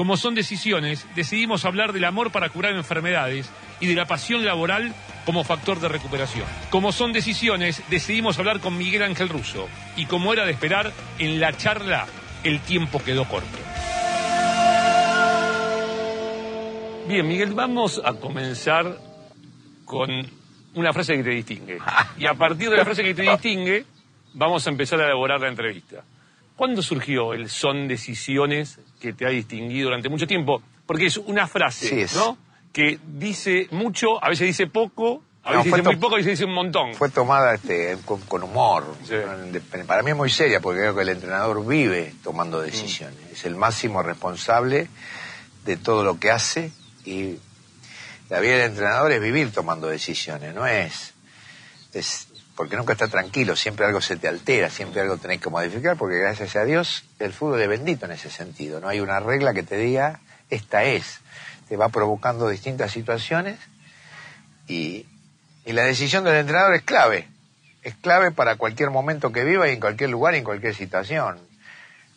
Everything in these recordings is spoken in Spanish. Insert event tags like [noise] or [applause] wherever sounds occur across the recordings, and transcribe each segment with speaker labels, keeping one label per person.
Speaker 1: Como son decisiones, decidimos hablar del amor para curar enfermedades y de la pasión laboral como factor de recuperación. Como son decisiones, decidimos hablar con Miguel Ángel Russo. Y como era de esperar, en la charla el tiempo quedó corto. Bien, Miguel, vamos a comenzar con una frase que te distingue. [laughs] Y a partir de la frase que te distingue, vamos a empezar a elaborar la entrevista. ¿Cuándo surgió el son decisiones que te ha distinguido durante mucho tiempo? Porque es una frase,
Speaker 2: Sí, es.
Speaker 1: ¿no? Que dice mucho, a veces dice poco, a veces dice muy poco, a veces dice un montón.
Speaker 2: Fue tomada este, con, con humor.
Speaker 1: Sí.
Speaker 2: Para mí es muy seria porque creo que el entrenador vive tomando decisiones.
Speaker 1: Mm.
Speaker 2: Es el máximo responsable de todo lo que hace y la vida del entrenador es vivir tomando decisiones, no es, es porque nunca está tranquilo, siempre algo se te altera, siempre algo tenés que modificar, porque gracias a Dios el fútbol es bendito en ese sentido. No hay una regla que te diga, esta es. Te va provocando distintas situaciones y, y la decisión del entrenador es clave. Es clave para cualquier momento que viva y en cualquier lugar y en cualquier situación.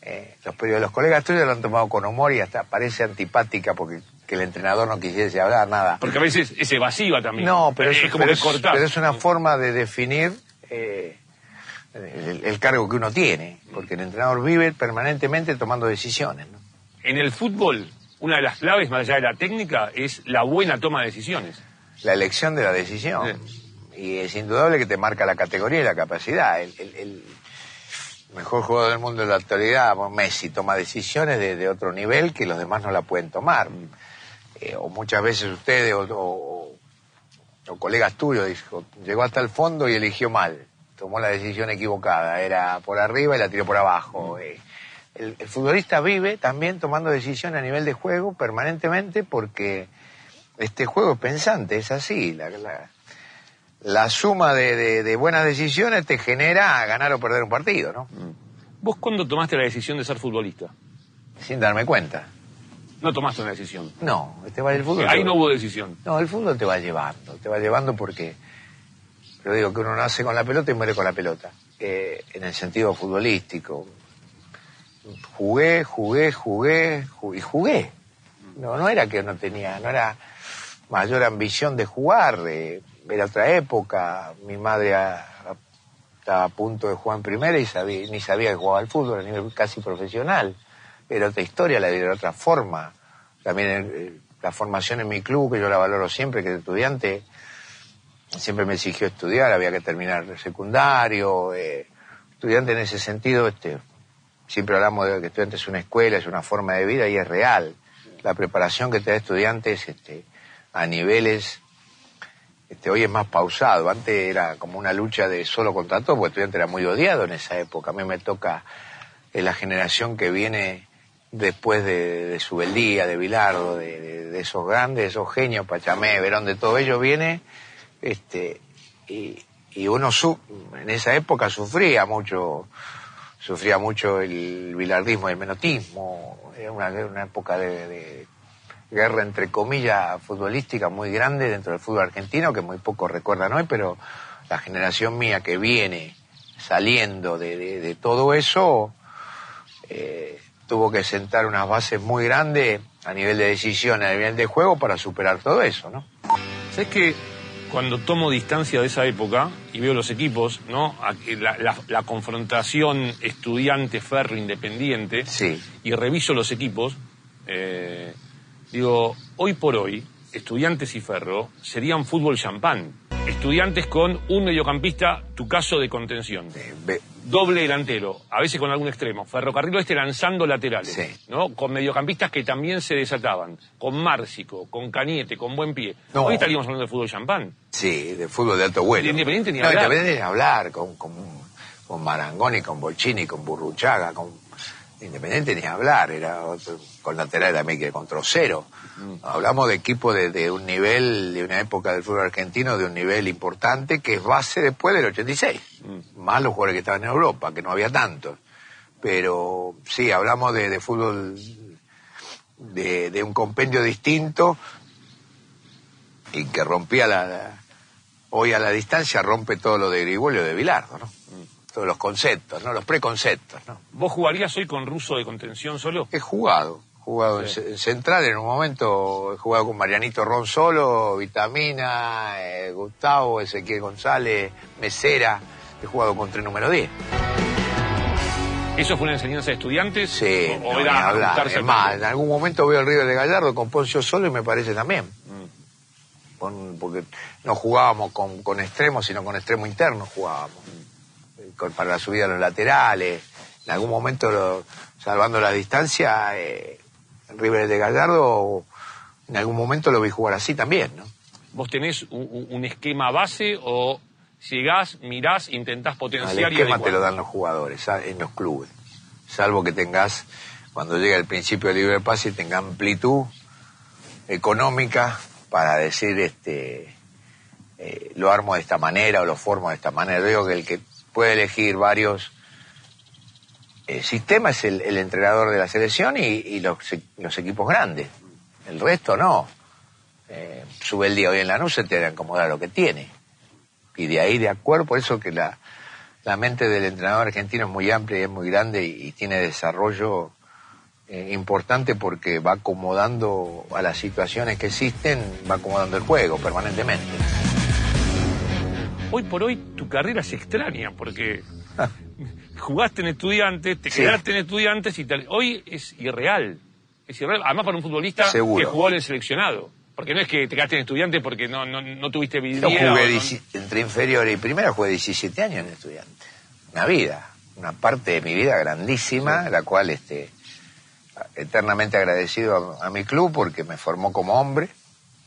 Speaker 2: Eh, los, los colegas tuyos lo han tomado con humor y hasta parece antipática porque que el entrenador no quisiese hablar nada.
Speaker 1: Porque a veces es evasiva también.
Speaker 2: No, pero es,
Speaker 1: es como
Speaker 2: pero
Speaker 1: que
Speaker 2: es-
Speaker 1: cortás.
Speaker 2: pero es una forma de definir eh, el, el cargo que uno tiene, porque el entrenador vive permanentemente tomando decisiones. ¿no?
Speaker 1: En el fútbol, una de las claves, más allá de la técnica, es la buena toma de decisiones.
Speaker 2: La elección de la decisión. Y es indudable que te marca la categoría y la capacidad. El, el- el mejor jugador del mundo de la actualidad, Messi, toma decisiones de, de otro nivel que los demás no la pueden tomar. Eh, o muchas veces ustedes o, o- o colegas tuyos dijo, llegó hasta el fondo y eligió mal. Tomó la decisión equivocada. Era por arriba y la tiró por abajo. Eh, el, el futbolista vive también tomando decisiones a nivel de juego permanentemente porque este juego es pensante, es así. La, la- la suma de, de- de buenas decisiones te genera ganar o perder un partido, ¿no?
Speaker 1: ¿Vos cuándo tomaste la decisión de ser futbolista?
Speaker 2: Sin darme cuenta.
Speaker 1: No tomaste una decisión.
Speaker 2: No, te va el fútbol.
Speaker 1: Ahí
Speaker 2: te-
Speaker 1: no hubo decisión.
Speaker 2: No, el fútbol te va llevando, te va llevando porque, pero digo que uno nace con la pelota y muere con la pelota, eh, en el sentido futbolístico. Jugué, jugué, jugué, ju- y jugué. No, no era que no tenía, no era mayor ambición de jugar, eh, era otra época, mi madre a- a- estaba a punto de jugar en primera y sabía, ni sabía que jugaba al fútbol a nivel casi profesional. Era otra historia, la era otra forma. También eh, la formación en mi club, que yo la valoro siempre, que es estudiante, siempre me exigió estudiar, había que terminar el secundario. eh, estudiante en ese sentido, este, siempre hablamos de que estudiante es una escuela, es una forma de vida y es real. La preparación que te da estudiante es este, a niveles, este, hoy es más pausado. Antes era como una lucha de solo contra todo, porque estudiante era muy odiado en esa época. A mí me toca es la generación que viene después de, de Subeldía, de Bilardo, de, esos grandes, esos genios, Pachamé, Verón, de todo ello viene, este, y, uno su- en esa época sufría mucho, sufría mucho el bilardismo el menotismo, era una, época de, guerra entre comillas futbolística muy grande dentro del fútbol argentino que muy pocos recuerdan hoy, pero la generación mía que viene saliendo de todo eso eh, tuvo que sentar unas bases muy grandes a nivel de decisión, a nivel de juego para superar todo eso, ¿no?
Speaker 1: ¿Sabes que cuando tomo distancia de esa época y veo los equipos, ¿no? La, la- la confrontación estudiante-ferro independiente
Speaker 2: Sí.
Speaker 1: y reviso los equipos, eh, digo, hoy por hoy, estudiantes y ferro serían fútbol champán. Estudiantes con un mediocampista, tu caso de contención.
Speaker 2: Eh,
Speaker 1: Doble delantero, a veces con algún extremo. Ferrocarril Oeste lanzando laterales,
Speaker 2: Sí.
Speaker 1: ¿no? Con mediocampistas que también se desataban. Con Márcico, con Cañete, con Buen Pie.
Speaker 2: No.
Speaker 1: Hoy estaríamos hablando de fútbol champán.
Speaker 2: Sí, de fútbol de alto vuelo.
Speaker 1: De Independiente ni
Speaker 2: no,
Speaker 1: hablar.
Speaker 2: Independiente ni hablar, con, con, con Marangoni, con Bolchini, con Burruchaga, con Independiente ni hablar, era otro- con lateral también que con Trocero.
Speaker 1: Mm.
Speaker 2: Hablamos de equipo de, de un nivel, de una época del fútbol argentino, de un nivel importante, que es base después del 86.
Speaker 1: Mm.
Speaker 2: Más los jugadores que estaban en Europa, que no había tantos. Pero sí, hablamos de, de fútbol de, de un compendio distinto y que rompía la, la- hoy a la distancia rompe todo lo de Grigolio de Bilardo, ¿no? Los conceptos, ¿no? Los preconceptos, ¿no?
Speaker 1: ¿Vos jugarías hoy con ruso de contención solo?
Speaker 2: He jugado, jugado en ce- en central en un momento, he jugado con Marianito Ron Solo, Vitamina, eh, Gustavo, Ezequiel González, Mesera, he jugado con tres número 10.
Speaker 1: ¿Eso fue una enseñanza de estudiantes?
Speaker 2: Sí,
Speaker 1: ¿O, o
Speaker 2: no, ni
Speaker 1: era
Speaker 2: hablar. Es más, en algún momento veo el Río de Gallardo con Poncio Solo y me parece también.
Speaker 1: Mm.
Speaker 2: Con- porque no jugábamos con, con extremos, sino con extremo interno jugábamos. Eh, con- para la subida a los laterales. En algún momento, lo- salvando la distancia, eh, River de Gallardo, en algún momento lo vi jugar así también, ¿no?
Speaker 1: ¿Vos tenés un, esquema base o llegás, mirás, intentás
Speaker 2: El
Speaker 1: potenciar y
Speaker 2: esquema te lo dan los jugadores, en los clubes. Salvo que tengas, cuando llega el principio de libre pase, tenga amplitud económica para decir, este, eh, lo armo de esta manera o lo formo de esta manera. Yo digo que el que puede elegir varios eh, sistemas el, el entrenador de la selección y, y los, los equipos grandes. El resto no. Eh, sube el día hoy en la noche, te acomoda lo que tiene. Y de ahí, de acuerdo, por eso que la, la mente del entrenador argentino es muy amplia y es muy grande y, y tiene desarrollo eh, importante porque va acomodando a las situaciones que existen, va acomodando el juego permanentemente.
Speaker 1: Hoy por hoy tu carrera se extraña porque jugaste en estudiantes, te
Speaker 2: Sí.
Speaker 1: quedaste en estudiantes y tal. Hoy es irreal. Es irreal. Además para un futbolista
Speaker 2: Seguro.
Speaker 1: que jugó en el seleccionado. Porque no es que te quedaste en estudiantes porque no, no, no tuviste
Speaker 2: Yo
Speaker 1: vidriera.
Speaker 2: jugué
Speaker 1: no-
Speaker 2: entre inferior y primera, jugué 17 años en estudiante. Una vida, una parte de mi vida grandísima, la cual este, eternamente agradecido a, a mi club porque me formó como hombre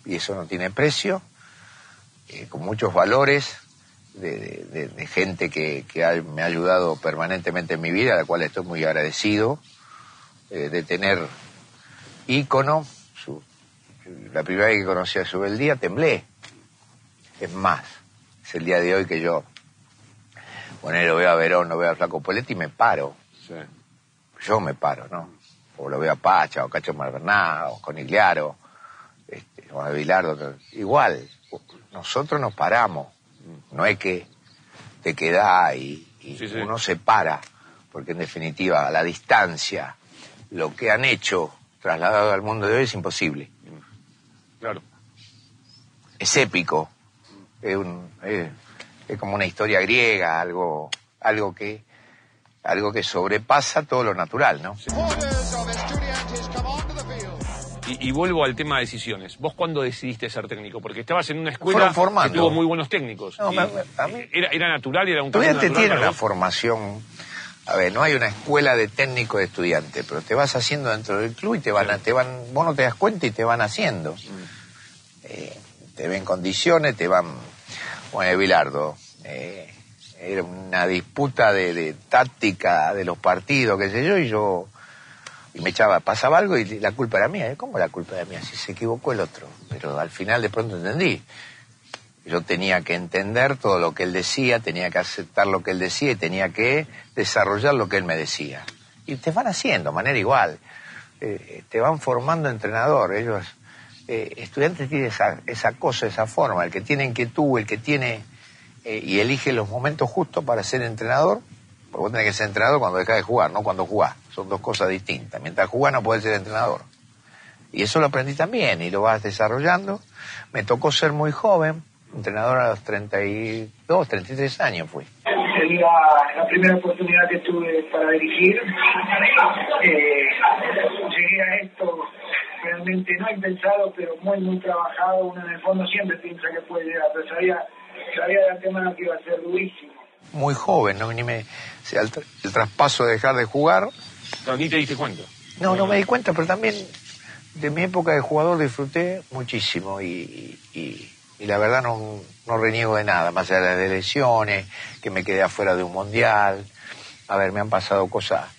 Speaker 2: y eso no tiene precio, eh, con muchos valores de, de- gente que, que ha- me ha ayudado permanentemente en mi vida, a la cual estoy muy agradecido eh, de tener ícono. Su, la primera vez que conocí a Subeldía temblé. Es más, es el día de hoy que yo, bueno, lo veo a Verón, lo veo a Flaco Poletti y me paro.
Speaker 1: Sí.
Speaker 2: Yo me paro, ¿no? O lo veo a Pacha, o Cacho Marberná, o Conigliaro, este, o a Bilardo. Igual, nosotros nos paramos. No es que te quedás y, y
Speaker 1: Sí, sí.
Speaker 2: uno se para, porque en definitiva, a la distancia, lo que han hecho trasladado al mundo de hoy es imposible.
Speaker 1: Claro.
Speaker 2: es épico. Es, un- es- es como una historia griega, algo, algo que, algo que sobrepasa todo lo natural, ¿no?
Speaker 3: Supporters
Speaker 1: Y, y vuelvo al tema de decisiones. ¿Vos cuándo decidiste ser técnico? Porque estabas en una escuela que tuvo muy buenos técnicos.
Speaker 2: No, me- me-
Speaker 1: era, era natural, era un
Speaker 2: Estudiante
Speaker 1: natural
Speaker 2: tiene una formación, a ver, no hay una escuela de técnico de estudiante, pero te vas haciendo dentro del club y te van, a- te van, vos no te das cuenta y te van haciendo. Eh, te ven condiciones, te van, bueno, Bilardo, eh, era una disputa de, de táctica de los partidos, qué sé yo, y yo, y me echaba, pasaba algo y la culpa era mía. ¿eh? ¿Cómo la culpa era mía? Si se equivocó el otro. Pero al final de pronto entendí. Yo tenía que entender todo lo que él decía, tenía que aceptar lo que él decía y tenía que desarrollar lo que él me decía. Y te van haciendo, manera igual. Eh, te van formando entrenador. Ellos, eh, estudiantes tienen esa, esa cosa, esa forma. El que tiene inquietud, el que tiene y elige los momentos justos para ser entrenador. Porque vos tenés que ser entrenador cuando dejas de jugar, no cuando jugás. Son dos cosas distintas. Mientras jugás no podés ser entrenador. Y eso lo aprendí también y lo vas desarrollando. Me tocó ser muy joven, entrenador a los 32, 33 años fui.
Speaker 4: Sería la primera oportunidad que tuve para dirigir. Eh, llegué a esto realmente no impensado, pero muy, muy trabajado. Uno en el fondo siempre piensa que puede llegar, pero sabía, sabía de antemano que iba a ser durísimo.
Speaker 2: Muy joven, ¿no? Ni me, o sea, el, tra- el traspaso de dejar de jugar,
Speaker 1: No, ni te diste cuenta.
Speaker 2: no, no me di cuenta, pero también de mi época de jugador disfruté muchísimo y, y- y la verdad no, no reniego de nada, más allá de lesiones, que me quedé afuera de un mundial. A ver, me han pasado cosas.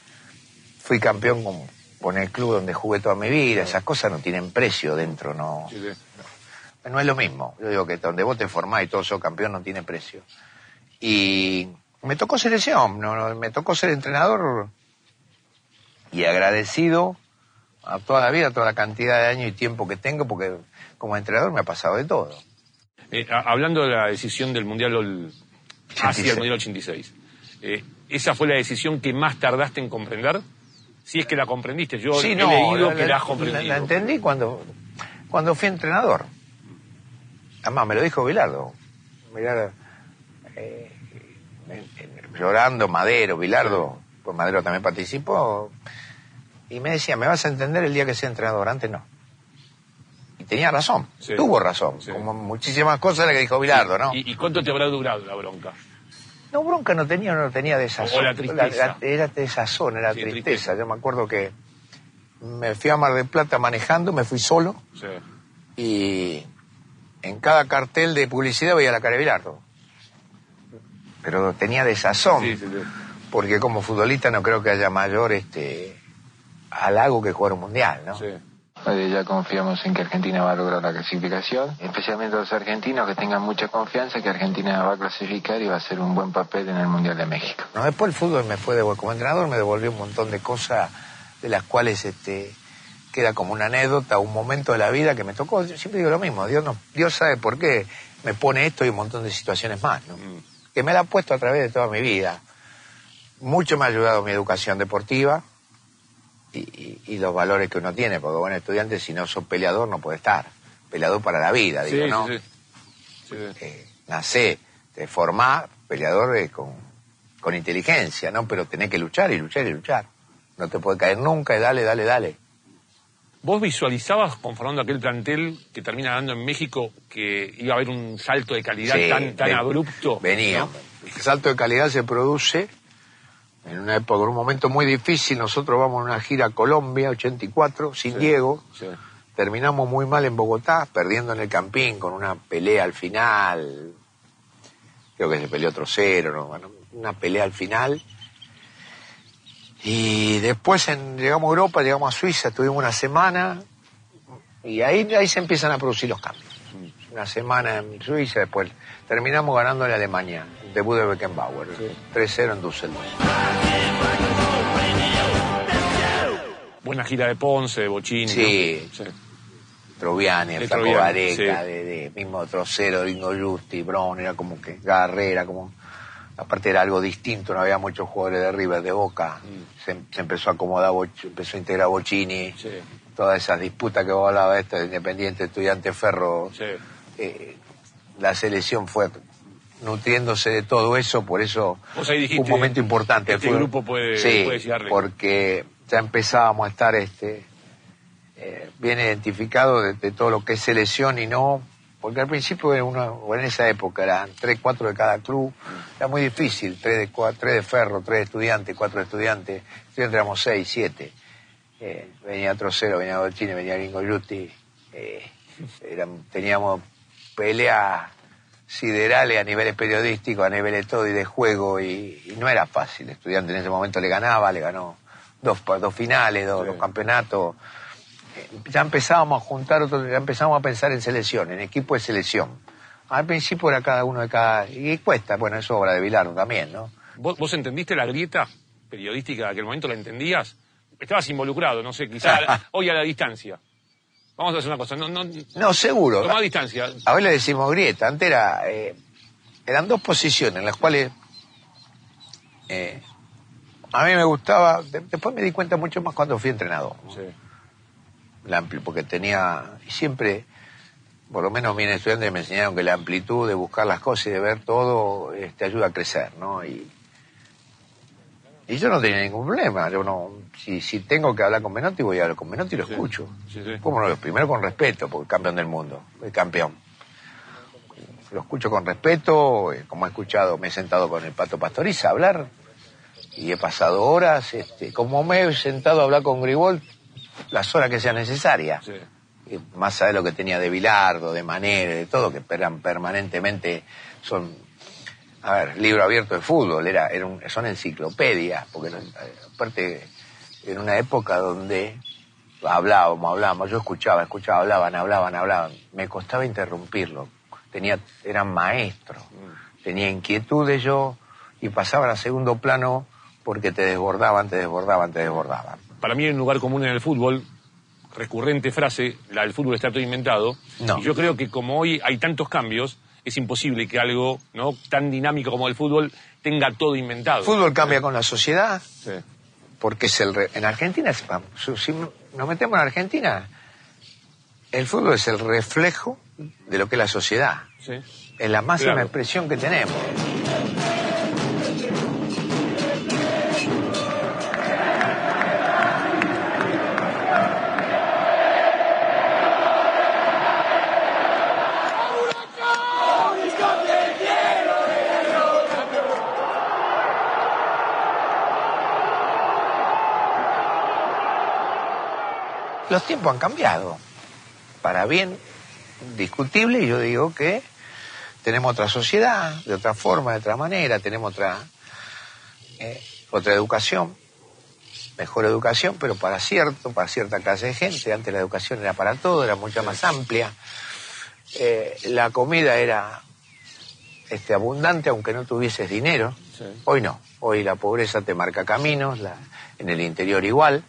Speaker 2: Fui campeón con, con el club donde jugué toda mi vida, esas cosas no tienen precio dentro, no.
Speaker 1: Sí, sí.
Speaker 2: No es lo mismo. Yo digo que donde vos te formás y todo sos campeón no tiene precio. Y me tocó selección, no, no, me tocó ser entrenador y agradecido a toda la vida, a toda la cantidad de años y tiempo que tengo, porque como entrenador me ha pasado de todo.
Speaker 1: Eh, a- hablando de la decisión del Mundial hacia
Speaker 2: 86.
Speaker 1: el Mundial 86, eh, ¿esa fue la decisión que más tardaste en comprender? Si es que la comprendiste, yo
Speaker 2: Sí,
Speaker 1: he
Speaker 2: no,
Speaker 1: leído
Speaker 2: la,
Speaker 1: que
Speaker 2: la-
Speaker 1: la has
Speaker 2: la-
Speaker 1: comprendido.
Speaker 2: la entendí cuando, cuando fui entrenador. Además, me lo dijo Bilardo. Bilardo, eh, llorando, Madero, Bilardo, pues Madero también participó. Y me decía, me vas a entender el día que sea entrenador, antes no. Y tenía razón,
Speaker 1: Sí.
Speaker 2: tuvo razón,
Speaker 1: Sí.
Speaker 2: como muchísimas cosas las que dijo Bilardo, ¿no?
Speaker 1: ¿Y, y cuánto te habrá durado la bronca?
Speaker 2: No, bronca no tenía, no tenía desazón.
Speaker 1: O la tristeza.
Speaker 2: era desazón, era
Speaker 1: Sí,
Speaker 2: tristeza.
Speaker 1: tristeza.
Speaker 2: Yo me acuerdo que me fui a Mar del Plata manejando, me fui solo y en cada cartel de publicidad veía la cara de Bilardo. Pero tenía desazón,
Speaker 1: Sí, sí, sí.
Speaker 2: porque como futbolista no creo que haya mayor este halago que jugar un mundial, ¿no?
Speaker 1: Sí.
Speaker 5: Ya confiamos en que Argentina va a lograr la clasificación, especialmente los argentinos que tengan mucha confianza que Argentina va a clasificar y va a hacer un buen papel en el Mundial de México.
Speaker 2: No, después el fútbol me fue devol- como entrenador me devolvió un montón de cosas de las cuales este queda como una anécdota, un momento de la vida que me tocó. Yo siempre digo lo mismo, Dios no, Dios sabe por qué me pone esto y un montón de situaciones más, ¿no?
Speaker 1: Mm.
Speaker 2: Que me la ha puesto a través de toda mi vida. Mucho me ha ayudado mi educación deportiva y, y- y los valores que uno tiene, porque bueno, estudiante si no sos peleador no puede estar. Peleador para la vida, digo,
Speaker 1: Sí,
Speaker 2: ¿no?
Speaker 1: sí, sí. Sí.
Speaker 2: eh, nacé, te formás peleador eh, con, con inteligencia, ¿no? Pero tenés que luchar y luchar y luchar. No te puede caer nunca y dale, dale, dale.
Speaker 1: ¿Vos visualizabas, conformando aquel plantel que termina ganando en México, que iba a haber un salto de calidad
Speaker 2: Sí,
Speaker 1: tan, tan
Speaker 2: ven-
Speaker 1: abrupto?
Speaker 2: Venía.
Speaker 1: ¿no?
Speaker 2: El salto de calidad se produce en una época, en un momento muy difícil. Nosotros vamos a una gira a Colombia, 84, sin
Speaker 1: Sí.
Speaker 2: Diego.
Speaker 1: Sí.
Speaker 2: Terminamos muy mal en Bogotá, perdiendo en el Campín con una pelea al final. Creo que se peleó otro cero, ¿no? Bueno, una pelea al final. Y después en- llegamos a Europa, llegamos a Suiza, estuvimos una semana y ahí, ahí se empiezan a producir los cambios. Una semana en Suiza, después terminamos ganando en Alemania, el debut de Beckenbauer, 3-0 en Düsseldorf.
Speaker 1: Buena gira de Ponce, de Bochini.
Speaker 2: Sí.
Speaker 1: ¿no? sí.
Speaker 2: Troviani, el
Speaker 1: De Troviani,
Speaker 2: Gareca,
Speaker 1: sí.
Speaker 2: de, de mismo Trocero, Ringo Justi, Brown, era como que Garrera, era como... Aparte era algo distinto, no había muchos jugadores de River, de Boca. Se, se empezó a acomodar, empezó a integrar Bocini.
Speaker 1: Sí.
Speaker 2: Todas esas disputas que vos hablabas, Independiente, Estudiante Ferro.
Speaker 1: Sí.
Speaker 2: eh, la selección fue nutriéndose de todo eso, por eso
Speaker 1: dijiste,
Speaker 2: un momento importante.
Speaker 1: este
Speaker 2: Fue-
Speaker 1: grupo puede-
Speaker 2: sí,
Speaker 1: puede
Speaker 2: porque ya empezábamos a estar este eh, bien identificado de, de todo lo que es selección y no, porque al principio uno, o en esa época eran tres, cuatro de cada club, era muy difícil, tres de, cua- tres de ferro, tres de estudiantes, cuatro de estudiantes, estudiantes éramos seis, siete. Eh, venía Trocero, venía Dolcini, venía Gringo Yuti, eh, eran- teníamos peleas siderales a niveles periodísticos, a niveles todo y de juego, y, y no era fácil. Estudiante en ese momento le ganaba, le ganó dos, dos finales, dos,
Speaker 1: Sí.
Speaker 2: dos campeonatos. Ya empezábamos a juntar, otros, ya empezamos a pensar en selección, en equipo de selección. Al principio era cada uno de cada... Y cuesta, bueno, es obra de Bilardo también, ¿no?
Speaker 1: ¿Vos, vos entendiste la grieta periodística de aquel momento? ¿La entendías? Estabas involucrado, no sé, quizá [laughs] hoy a la distancia. Vamos a hacer una cosa, no, no,
Speaker 2: No, seguro.
Speaker 1: tomá distancia.
Speaker 2: A hoy le decimos grieta. Antes era, eh, eran dos posiciones en las cuales eh, a mí me gustaba. de- después me di cuenta mucho más cuando fui entrenador.
Speaker 1: Sí.
Speaker 2: La ampli- porque tenía. Siempre, por lo menos mis estudiantes me enseñaron que la amplitud de buscar las cosas y de ver todo eh, te ayuda a crecer, ¿no? Y, y yo no tenía ningún problema. Yo no, si, si tengo que hablar con Menotti, voy a hablar con Menotti y lo
Speaker 1: Sí,
Speaker 2: escucho.
Speaker 1: sí, sí.
Speaker 2: ¿Cómo no? Primero con respeto, porque campeón del mundo, es campeón. Lo escucho con respeto, eh, como he escuchado, me he sentado con el Pato Pastoriza a hablar y he pasado horas, este, como me he sentado a hablar con Gribol, las horas que sean necesarias.
Speaker 1: Sí.
Speaker 2: Y más allá de lo que tenía de Bilardo, de Manera, de todo, que eran permanentemente, son, a ver, libro abierto de fútbol, era, era un- son enciclopedias, porque eh, aparte, en una época donde hablábamos, hablábamos, yo escuchaba, escuchaba, hablaban, hablaban, hablaban, me costaba interrumpirlo, tenía, eran maestros, tenía inquietudes yo, y pasaban a segundo plano porque te desbordaban, te desbordaban, te desbordaban.
Speaker 1: Para mí hay un lugar común en el fútbol, recurrente frase, la del fútbol está todo inventado.
Speaker 2: No.
Speaker 1: Y yo creo que como hoy hay tantos cambios, es imposible que algo no tan dinámico como el fútbol tenga todo inventado.
Speaker 2: El fútbol cambia con la sociedad,
Speaker 1: Sí.
Speaker 2: porque es el re- en Argentina si nos metemos en Argentina el fútbol es el reflejo de lo que es la sociedad
Speaker 1: Sí.
Speaker 2: es la máxima
Speaker 1: Claro.
Speaker 2: expresión que tenemos los tiempos han cambiado. Para bien discutible y yo digo que tenemos otra sociedad de otra forma de otra manera tenemos otra eh, otra educación mejor educación pero para cierto para cierta clase de gente antes la educación era para todo era mucho más amplia. Eh, la comida era este abundante aunque no tuvieses dinero.
Speaker 1: Sí.
Speaker 2: hoy no. Hoy la pobreza te marca caminos la- en el interior igual.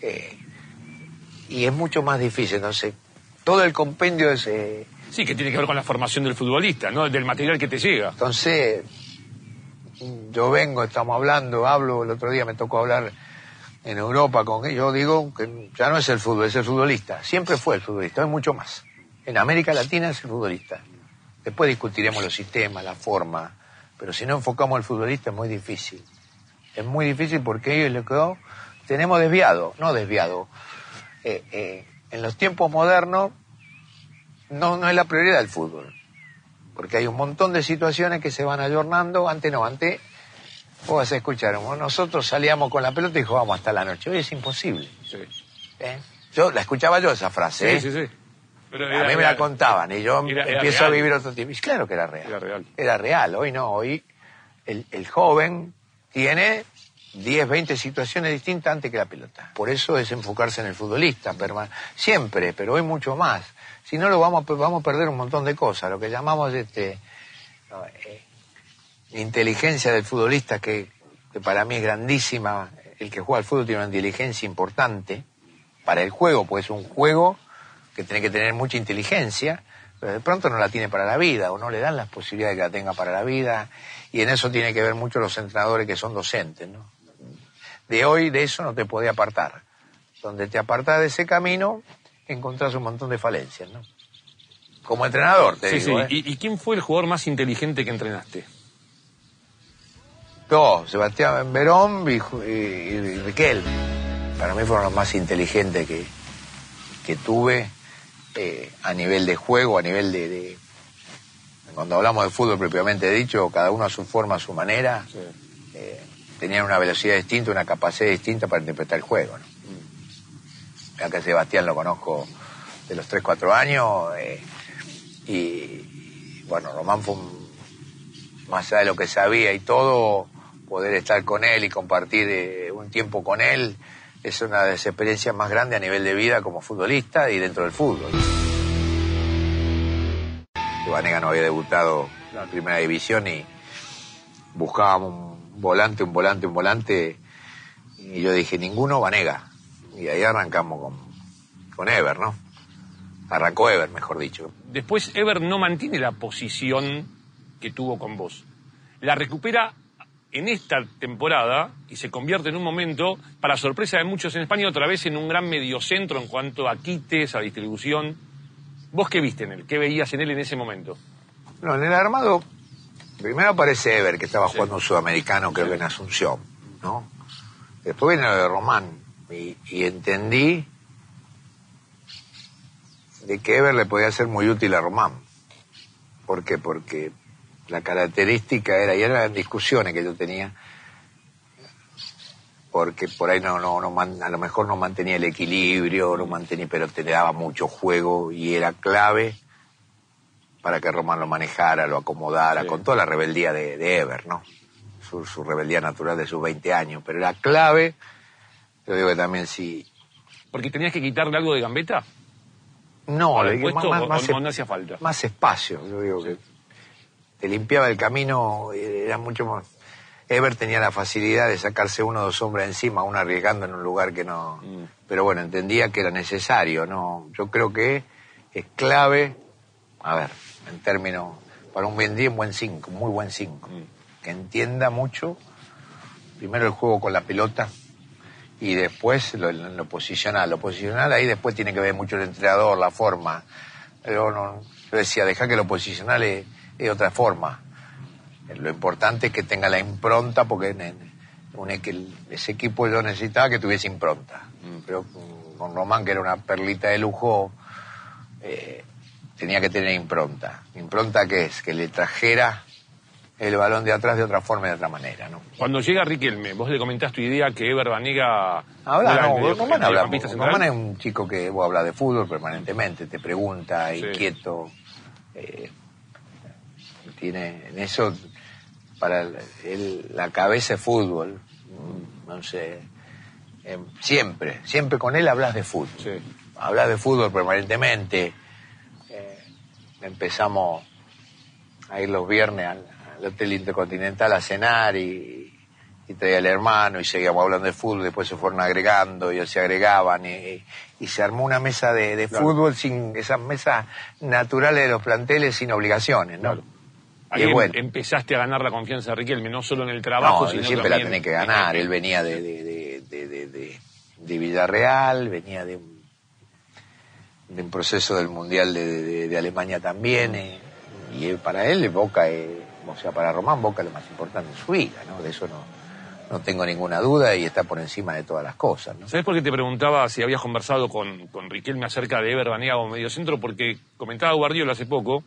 Speaker 2: Eh, y es mucho más difícil entonces todo el compendio es eh,
Speaker 1: Sí, que tiene que ver con la formación del futbolista, ¿no? Del material que te llega.
Speaker 2: Entonces, yo vengo, estamos hablando, hablo, el otro día me tocó hablar en Europa con yo digo que ya no es el fútbol, es el futbolista. Siempre fue el futbolista, hoy mucho más. En América Latina es el futbolista. Después discutiremos los sistemas, la forma, pero si no enfocamos al futbolista es muy difícil. Es muy difícil porque ellos lo quedó, tenemos desviado, no desviado. Eh, eh, en los tiempos modernos no, no es la prioridad del fútbol porque hay un montón de situaciones que se van ayornando. Antes no, antes vos vas a escuchar, nosotros salíamos con la pelota y jugábamos hasta la noche. Hoy es imposible.
Speaker 1: Sí,
Speaker 2: ¿eh? Yo la escuchaba yo esa frase. ¿eh?
Speaker 1: sí, sí. sí. Pero
Speaker 2: A mí me la contaban y yo
Speaker 1: Era-
Speaker 2: empiezo a vivir otro tipo. Y claro que era real.
Speaker 1: Era real.
Speaker 2: Era real. Hoy no, hoy el, el joven tiene 10, 20 situaciones distintas antes que la pelota. Por eso es enfocarse en el futbolista, siempre, pero hoy mucho más. Si no lo vamos, vamos a perder un montón de cosas, lo que llamamos este eh, inteligencia del futbolista que, que para mí es grandísima. El que juega al fútbol tiene una inteligencia importante para el juego, pues es un juego que tiene que tener mucha inteligencia, pero de pronto no la tiene para la vida o no le dan las posibilidades que la tenga para la vida y en eso tiene que ver mucho los entrenadores que son docentes, ¿no? De hoy de eso no te podés apartar. Donde te apartás de ese camino, encontrás un montón de falencias, ¿no? Como entrenador, te
Speaker 1: Sí,
Speaker 2: digo,
Speaker 1: sí.
Speaker 2: ¿eh?
Speaker 1: ¿Y, y quién fue el jugador más inteligente que entrenaste?
Speaker 2: No, Sebastián Verón y, Ju- y, y Riquel. Para mí fueron los más inteligentes que, que tuve eh, a nivel de juego, a nivel de, de- Cuando hablamos de fútbol propiamente dicho, cada uno a su forma, a su manera, eh, tenían una velocidad distinta, una capacidad distinta para interpretar el juego. ¿no? Ya que Sebastián lo conozco de los 3, 4 años eh, y, y, bueno, Román fue un, más allá de lo que sabía y todo, poder estar con él y compartir eh, un tiempo con él es una de las experiencias más grandes a nivel de vida como futbolista y dentro del fútbol. Vanega no había debutado en la primera división y buscábamos un volante, un volante, un volante y yo dije, ninguno Vanega. Y ahí arrancamos con, con Ever, ¿no? Arrancó Ever, mejor dicho.
Speaker 1: Después Ever no mantiene la posición que tuvo con vos. La recupera en esta temporada y se convierte en un momento, para sorpresa de muchos en España, otra vez en un gran mediocentro en cuanto a quites, a distribución. ¿Vos qué viste en él? ¿Qué veías en él en ese momento?
Speaker 2: No, en el armado, primero aparece Ever, que estaba jugando un sudamericano, creo que en Asunción, ¿no? Después viene lo de Román, y, y entendí de que Ever le podía ser muy útil a Román. ¿Por qué? Porque la característica era, y eran discusiones que yo tenía, porque por ahí no, no, no man- a lo mejor no mantenía el equilibrio, no mantenía, pero te daba mucho juego y era clave para que Román lo manejara, lo acomodara,
Speaker 1: Sí.
Speaker 2: con toda la rebeldía de, de Ever, ¿no? Su, su rebeldía natural de sus 20 años, pero era clave, yo digo que también sí,
Speaker 1: Porque tenías que quitarle algo de gambeta.
Speaker 2: no,
Speaker 1: ¿Para
Speaker 2: le digo,
Speaker 1: puesto
Speaker 2: más,
Speaker 1: o-
Speaker 2: más-
Speaker 1: o no hacía falta?
Speaker 2: más espacio, yo digo que te limpiaba el camino, era mucho más... Ever tenía la facilidad de sacarse uno o dos hombres encima, uno arriesgando en un lugar que no...
Speaker 1: Mm.
Speaker 2: Pero bueno, entendía que era necesario, ¿no? Yo creo que es clave, a ver, en términos, para un buen día, un buen 5, muy buen 5.
Speaker 1: Mm.
Speaker 2: Que entienda mucho, primero el juego con la pelota, y después lo, lo posicional. Lo posicional ahí después tiene que ver mucho el entrenador, la forma. Pero no, yo decía, deja que lo posicional es, es otra forma. Lo importante es que tenga la impronta, porque en- en- un equi- ese equipo yo necesitaba que tuviese impronta. Pero con- con Román, que era una perlita de lujo, eh, tenía que tener impronta. ¿Impronta qué es? Que le trajera el balón de atrás de otra forma y de otra manera, ¿no?
Speaker 1: Cuando llega Riquelme, vos le comentás tu idea que Ever Banega... El
Speaker 2: no, Román habla. Román es un chico que vos habla de fútbol permanentemente, te pregunta,
Speaker 1: Sí.
Speaker 2: inquieto. eh, tiene en eso, para él, la cabeza es fútbol. mm, No sé. eh, siempre, siempre con él hablas de fútbol.
Speaker 1: Sí.
Speaker 2: Hablas de fútbol permanentemente. Empezamos a ir los viernes al, al Hotel Intercontinental a cenar y, y traía el hermano y seguíamos hablando de fútbol, después se fueron agregando y se agregaban y, y se armó una mesa de, de
Speaker 1: Claro.
Speaker 2: fútbol sin esas mesas naturales de los planteles sin obligaciones, ¿no?
Speaker 1: Claro. Ahí em-
Speaker 2: bueno.
Speaker 1: empezaste a ganar la confianza de Riquelme, no solo en el trabajo,
Speaker 2: No,
Speaker 1: sino
Speaker 2: siempre la tenés que ganar. Él venía de, de, de, de, de- de- de Villarreal, venía de un, de un proceso del Mundial de, Alemania también. eh, y para él, Boca, eh, o sea, para Román, Boca es lo más importante en su vida, ¿no? De eso no, no tengo ninguna duda y está por encima de todas las cosas, ¿no?
Speaker 1: ¿Sabes por qué te preguntaba si habías conversado con, con Riquelme acerca de Ever Banega como mediocentro? Porque comentaba Guardiola hace poco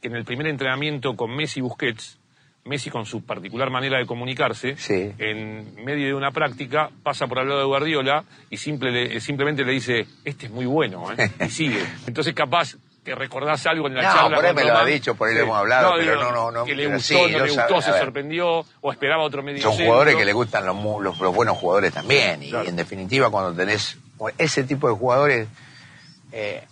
Speaker 1: que en el primer entrenamiento con Messi Busquets, Messi con su particular manera de comunicarse,
Speaker 2: Sí.
Speaker 1: en medio de una práctica pasa por al lado de Guardiola y simple le- simplemente le dice, este es muy bueno, ¿eh? [laughs] y sigue. Entonces capaz que recordás algo en la
Speaker 2: No,
Speaker 1: charla.
Speaker 2: por ahí
Speaker 1: con
Speaker 2: me lo ha dicho, por ahí lo hemos hablado, pero no, no, no,
Speaker 1: Que le gustó,
Speaker 2: sí,
Speaker 1: no le gustó, se sorprendió o esperaba otro medio
Speaker 2: Son jugadores que le gustan los, los, los buenos jugadores también. Y
Speaker 1: Claro.
Speaker 2: en definitiva, cuando tenés ese tipo de jugadores, eh,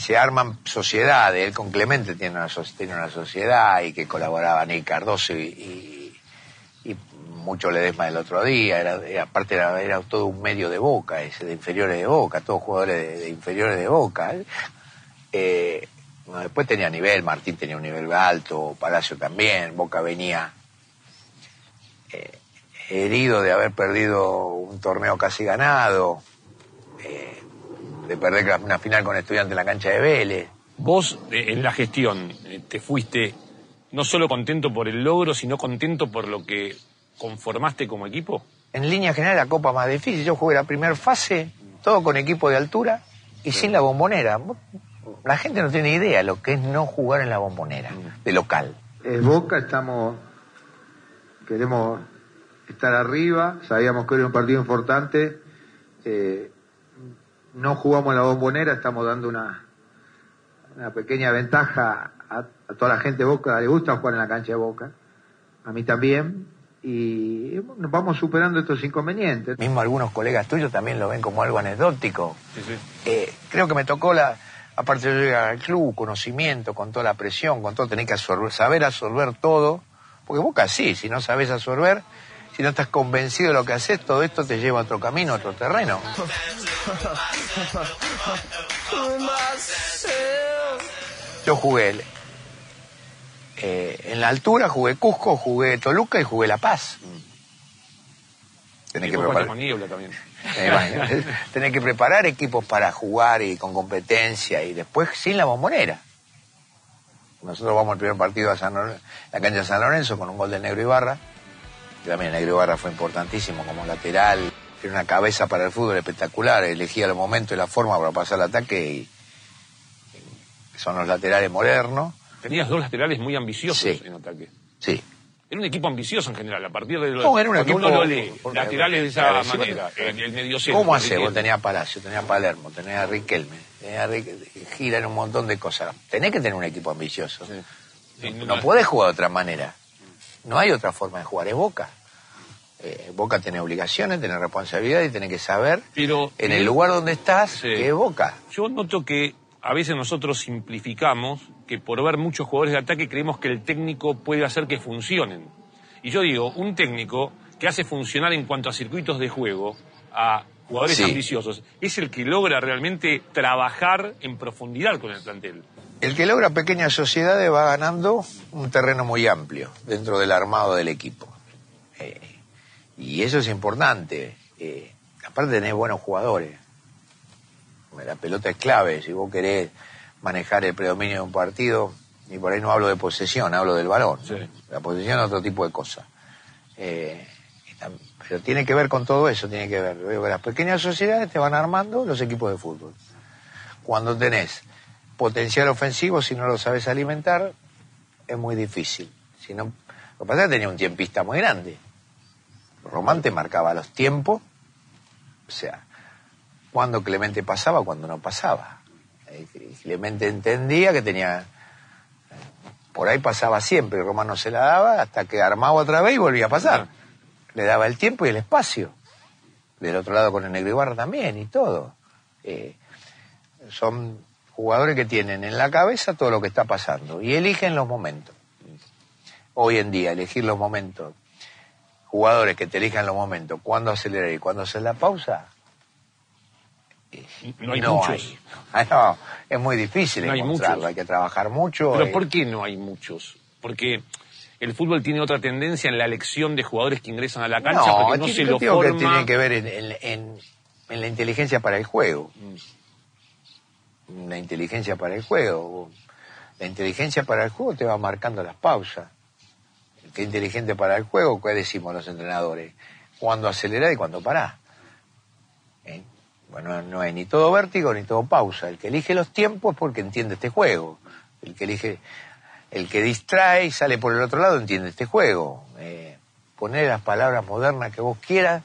Speaker 2: se arman sociedades. Él con Clemente tiene una, tiene una sociedad y que colaboraba Nick Cardoso y, y, y mucho Ledesma el otro día. Aparte, era, era todo un medio de boca, ese de inferiores de boca, todos jugadores de, inferiores de boca. Eh, después tenía nivel, Martín tenía un nivel alto, Palacio también, Boca venía eh, herido de haber perdido un torneo casi ganado, eh, de perder una final con estudiante en la cancha de Vélez.
Speaker 1: Vos, eh, en la gestión, eh, te fuiste no solo contento por el logro, sino contento por lo que conformaste como equipo.
Speaker 2: En línea general la copa más difícil, yo jugué la primera fase, todo con equipo de altura y sin la bombonera. La gente no tiene idea lo que es no jugar en la bombonera, de local.
Speaker 6: Es Boca, estamos, queremos estar arriba, sabíamos que era un partido importante, eh, no jugamos en la bombonera, estamos dando una, una pequeña ventaja a, a toda la gente de Boca, le gusta jugar en la cancha de Boca, a mí también, y bueno, vamos superando estos inconvenientes.
Speaker 2: Mismo algunos colegas tuyos también lo ven como algo anecdótico.
Speaker 1: Sí, sí.
Speaker 2: Eh, creo que me tocó la, aparte de llegar al club, conocimiento, con toda la presión, con todo, tenés que absorber, saber absorber todo, porque Boca sí, si no sabes absorber, si no estás convencido de lo que haces, todo esto te lleva a otro camino, a otro terreno. [laughs] [laughs] Yo jugué eh, en la altura, jugué Cusco, jugué Toluca y jugué La Paz. Tenés que preparar.
Speaker 1: también.
Speaker 2: Imagino. [laughs] Tenés que preparar equipos para jugar y con competencia y después sin la bombonera. Nosotros vamos al primer partido a San Lor- la cancha de San Lorenzo con un gol del Negro Ibarra. que También el Negro Ibarra fue importantísimo como lateral. Tiene una cabeza para el fútbol espectacular. Elegía los momentos y la forma para pasar al ataque y, son los laterales modernos.
Speaker 1: Tenías dos laterales muy ambiciosos
Speaker 2: Sí.
Speaker 1: en ataque.
Speaker 2: Sí.
Speaker 1: Era un equipo ambicioso en general, a partir de lo,
Speaker 2: No, era un
Speaker 1: cuando
Speaker 2: equipo-
Speaker 1: uno lo lee,
Speaker 2: porque-
Speaker 1: laterales de esa
Speaker 2: sí,
Speaker 1: manera,
Speaker 2: bueno,
Speaker 1: el, el mediocentro.
Speaker 2: ¿Cómo hace? Vos tenías Palacio, tenías Palermo, tenías Riquelme, tenías Riquelme, gira en un montón de cosas. Tenés que tener un equipo ambicioso.
Speaker 1: Sí. Sí,
Speaker 2: No,
Speaker 1: no-
Speaker 2: no podés jugar de otra manera. No hay otra forma de jugar, es Boca. Eh, Boca tiene obligaciones, tiene responsabilidad y tiene que saber
Speaker 1: Pero
Speaker 2: en
Speaker 1: eh,
Speaker 2: el lugar donde estás
Speaker 1: Sí.
Speaker 2: que es Boca.
Speaker 1: Yo noto que a veces nosotros simplificamos que por ver muchos jugadores de ataque creemos que el técnico puede hacer que funcionen. Y yo digo, un técnico que hace funcionar en cuanto a circuitos de juego a jugadores
Speaker 2: Sí.
Speaker 1: ambiciosos es el que logra realmente trabajar en profundidad con el plantel.
Speaker 2: El que logra pequeñas sociedades va ganando un terreno muy amplio dentro del armado del equipo. Eh, y eso es importante. eh, aparte tenés buenos jugadores. La pelota es clave. Si vos querés manejar el predominio de un partido, y por ahí no hablo de posesión, hablo del balón.
Speaker 1: Sí.
Speaker 2: La posesión es otro tipo de cosa. Eh, pero tiene que ver con todo eso, tiene que ver. Las pequeñas sociedades te van armando los equipos de fútbol. Cuando tenés potencial ofensivo, si no lo sabes alimentar, es muy difícil. Si no, lo que pasa es que tenía un tiempista muy grande. Román te marcaba los tiempos, o sea, cuando Clemente pasaba, cuando no pasaba. Eh, Clemente entendía que tenía por ahí pasaba siempre, Román no se la daba hasta que armaba otra vez y volvía a pasar. Le daba el tiempo y el espacio. Del otro lado con el Negro también y todo. Eh, son jugadores que tienen en la cabeza todo lo que está pasando y eligen los momentos. Hoy en día, elegir los momentos. Jugadores que te elijan los momentos, cuándo acelerar y cuándo hacer la pausa.
Speaker 1: No hay muchos. [laughs]
Speaker 2: Ah, no, es muy difícil
Speaker 1: No hay
Speaker 2: encontrarlo,
Speaker 1: muchos.
Speaker 2: hay que trabajar mucho.
Speaker 1: Pero
Speaker 2: eh,
Speaker 1: ¿por qué no hay muchos? Porque el fútbol tiene otra tendencia en la elección de jugadores que ingresan a la cancha
Speaker 2: no,
Speaker 1: porque no se lo
Speaker 2: digo que
Speaker 1: forma.
Speaker 2: tiene que ver en, en- en- en la inteligencia para el juego. La inteligencia para el juego. La inteligencia para el juego te va marcando las pausas. Que inteligente para el juego, ¿qué decimos los entrenadores? Cuándo acelerar y cuándo parar. ¿Eh? Bueno, no hay ni todo vértigo ni todo pausa. El que elige los tiempos es porque entiende este juego. El que elige, el que distrae y sale por el otro lado entiende este juego. Eh, poner las palabras modernas que vos quieras,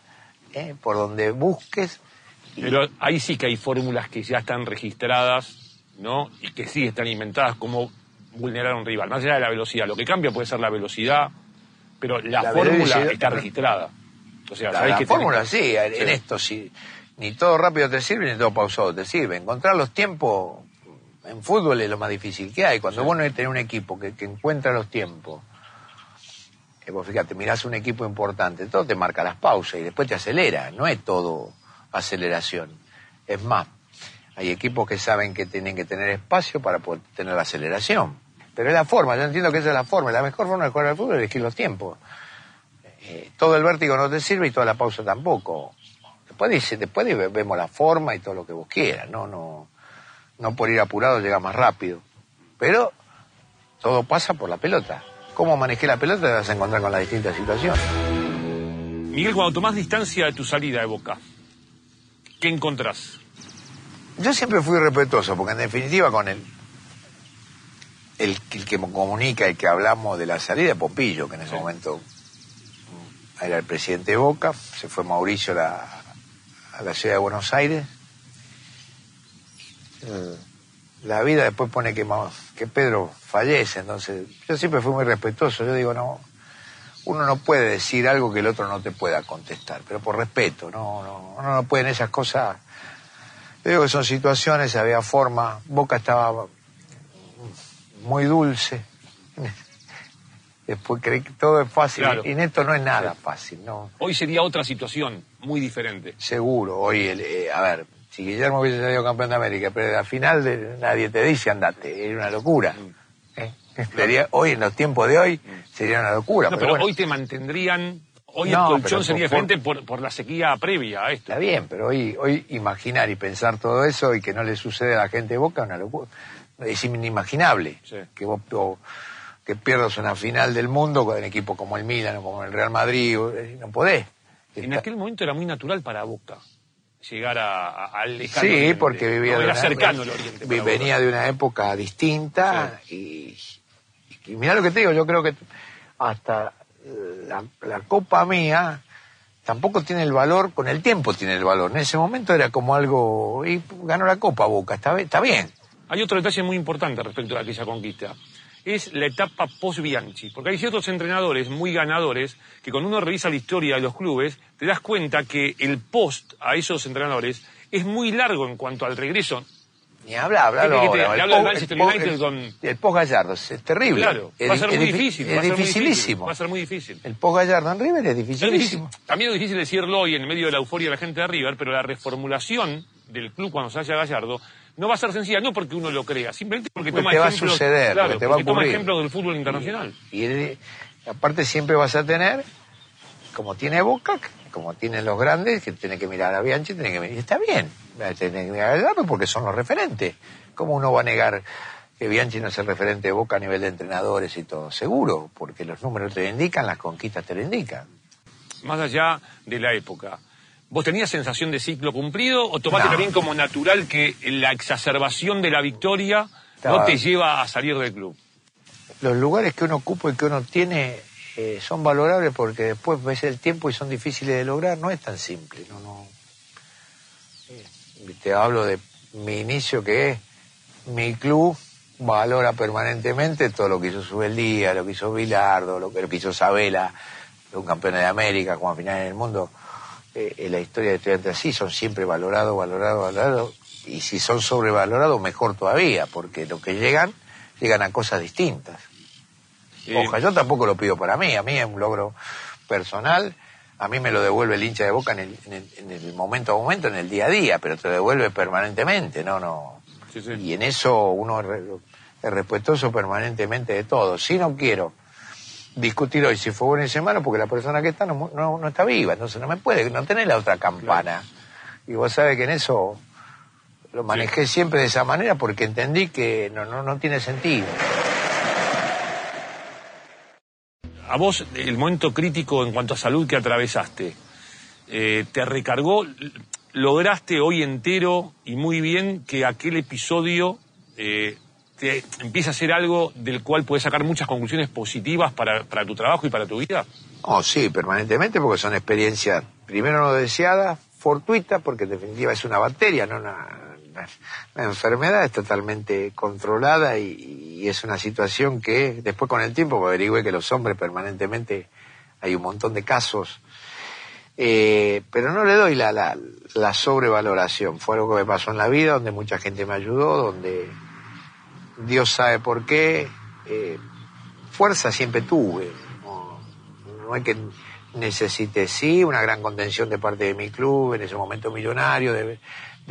Speaker 2: eh, por donde busques.
Speaker 1: Pero ahí sí que hay fórmulas que ya están registradas, ¿no? Y que sí están inventadas como vulnerar a un rival. Más allá de la velocidad. Lo que cambia puede ser la velocidad, pero la,
Speaker 2: La
Speaker 1: fórmula está registrada. O sea,
Speaker 2: La,
Speaker 1: sabés
Speaker 2: la
Speaker 1: que
Speaker 2: fórmula
Speaker 1: tenés-
Speaker 2: sí, en esto sí. Ni todo rápido te sirve, ni todo pausado te sirve. Encontrar los tiempos en fútbol es lo más difícil que hay. Cuando vos no tenés un equipo que, que encuentra los tiempos, eh, vos fíjate, mirás un equipo importante, todo te marca las pausas y después te acelera. No es todo aceleración. Es más, hay equipos que saben que tienen que tener espacio para poder tener la aceleración. Pero es la forma, yo entiendo que esa es la forma. La mejor forma de jugar al fútbol es elegir los tiempos. Eh, todo el vértigo no te sirve y toda la pausa tampoco. Después dice, después ve- vemos la forma y todo lo que vos quieras, no, no, no por ir apurado llega más rápido. Pero todo pasa por la pelota. Cómo manejé la pelota te vas a encontrar con las distintas situaciones.
Speaker 1: Miguel, cuando tomás distancia de tu salida de Boca, ¿qué encontrás?
Speaker 2: Yo siempre fui respetuoso, porque en definitiva con el, el, el que me comunica, el que hablamos de la salida de Popillo, que en ese momento mm, era el presidente de Boca, se fue Mauricio a la, a la ciudad de Buenos Aires. Eh, La vida después pone que, Pedro fallece, entonces yo siempre fui muy respetuoso, yo digo, no, uno no puede decir algo que el otro no te pueda contestar, pero por respeto, no, no, uno no puede en esas cosas yo digo que son situaciones, había forma. Boca estaba muy dulce. [laughs] Después creí que todo es fácil.
Speaker 1: Claro.
Speaker 2: Y en esto no es nada fácil, ¿no?
Speaker 1: Hoy sería otra situación, muy diferente.
Speaker 2: Seguro. Hoy, el, eh, a ver, si Guillermo hubiese salido campeón de América, pero al final de- nadie te dice andate. Era una locura. ¿eh? Sería- hoy, en los tiempos de hoy, sería una locura.
Speaker 1: No,
Speaker 2: pero
Speaker 1: pero
Speaker 2: bueno,
Speaker 1: hoy te mantendrían, hoy
Speaker 2: No,
Speaker 1: el colchón sería diferente por, por la sequía previa a esto.
Speaker 2: Está bien, pero hoy, hoy imaginar y pensar todo eso y que no le sucede a la gente de Boca es una locura. Es inimaginable
Speaker 1: Sí.
Speaker 2: que vos o- que pierdas una final del mundo con un equipo como el Milan o como el Real Madrid. eh, No podés.
Speaker 1: En
Speaker 2: Está-
Speaker 1: aquel momento era muy natural para Boca llegar a, a- al lejano
Speaker 2: Sí,
Speaker 1: oriente.
Speaker 2: porque vivía
Speaker 1: No,
Speaker 2: de
Speaker 1: era
Speaker 2: una-
Speaker 1: cercano oriente.
Speaker 2: venía de una época distinta y, y mirá lo que te digo, yo creo que hasta la, la copa mía tampoco tiene el valor, con el tiempo tiene el valor. En ese momento era como algo, y ganó la copa Boca, está, está bien.
Speaker 1: Hay otro detalle muy importante respecto a aquella conquista. Es la etapa post-Bianchi. Porque hay ciertos entrenadores muy ganadores que cuando uno revisa la historia de los clubes, te das cuenta que el post a esos entrenadores es muy largo en cuanto al regreso.
Speaker 2: Ni habla, habla
Speaker 1: ¿Qué querés que te- le
Speaker 2: El
Speaker 1: hablo del
Speaker 2: po-
Speaker 1: Manchester
Speaker 2: el po-
Speaker 1: United
Speaker 2: el-
Speaker 1: con-
Speaker 2: El post Gallardo es terrible.
Speaker 1: Claro, va a ser muy difícil.
Speaker 2: Es dificilísimo.
Speaker 1: Va a ser muy difícil.
Speaker 2: El post Gallardo en River es dificilísimo.
Speaker 1: También es difícil decirlo hoy en medio de la euforia de la gente de River, pero la reformulación del club cuando se haya Gallardo no va a ser sencilla, no porque uno lo crea, simplemente porque toma
Speaker 2: te va a suceder,
Speaker 1: claro,
Speaker 2: te va a
Speaker 1: porque toma
Speaker 2: ocurrir.
Speaker 1: ejemplos del fútbol internacional.
Speaker 2: Y él- aparte siempre vas a tener, como tiene Boca, como tienen los grandes, que tiene que mirar a Bianchi, tiene que mirar, y está bien, tiene que mirar a Gallardo porque son los referentes. ¿Cómo uno va a negar que Bianchi no es el referente de Boca a nivel de entrenadores y todo? Seguro, porque los números te lo indican, las conquistas te lo indican.
Speaker 1: Más allá de la época, ¿vos tenías sensación de ciclo cumplido o tomaste
Speaker 2: No.
Speaker 1: también como natural que la exacerbación de la victoria no te lleva a salir del club?
Speaker 2: Los lugares que uno ocupa y que uno tiene eh, son valorables porque después ves el tiempo y son difíciles de lograr, no es tan simple. No, no. Eh, te hablo de mi inicio que es mi club valora permanentemente todo lo que hizo Subeldía, lo que hizo Bilardo, lo que, lo que hizo Sabela, un campeón de América, como a finales del mundo. Eh, en la historia de estudiantes así son siempre valorados, valorados, valorados. Y si son sobrevalorados, mejor todavía, porque lo que llegan, llegan a cosas distintas.
Speaker 1: Eh,
Speaker 2: Ojalá, yo tampoco lo pido para mí, a mí es un logro personal, a mí me lo devuelve el hincha de boca en el, en el- en el momento a momento, en el día a día, pero te lo devuelve permanentemente, no, no.
Speaker 1: Sí, sí.
Speaker 2: Y en eso uno es respetuoso permanentemente de todo. Si no quiero discutir hoy si fue bueno ese malo, porque la persona que está no, no, no está viva, entonces no me puede, no tenés la otra campana. Y vos sabés que en eso lo manejé siempre de esa manera porque entendí que no, no, no tiene sentido.
Speaker 1: A vos, el momento crítico en cuanto a salud que atravesaste, eh, ¿te recargó? ¿Lograste hoy entero y muy bien que aquel episodio eh, te empiece a ser algo del cual puedes sacar muchas conclusiones positivas para, tu trabajo y para tu vida?
Speaker 2: Oh, sí, permanentemente, porque son experiencias, primero no deseadas, fortuitas, porque en definitiva es una bacteria, no una, enfermedad, es totalmente controlada y, y es una situación que después con el tiempo me averigüé que los hombres permanentemente hay un montón de casos, eh, pero no le doy la, la, la sobrevaloración. Fue algo que me pasó en la vida, donde mucha gente me ayudó, donde Dios sabe por qué. eh, fuerza siempre tuve. No, no es que necesite, sí, una gran contención de parte de mi club, en ese momento millonario, de,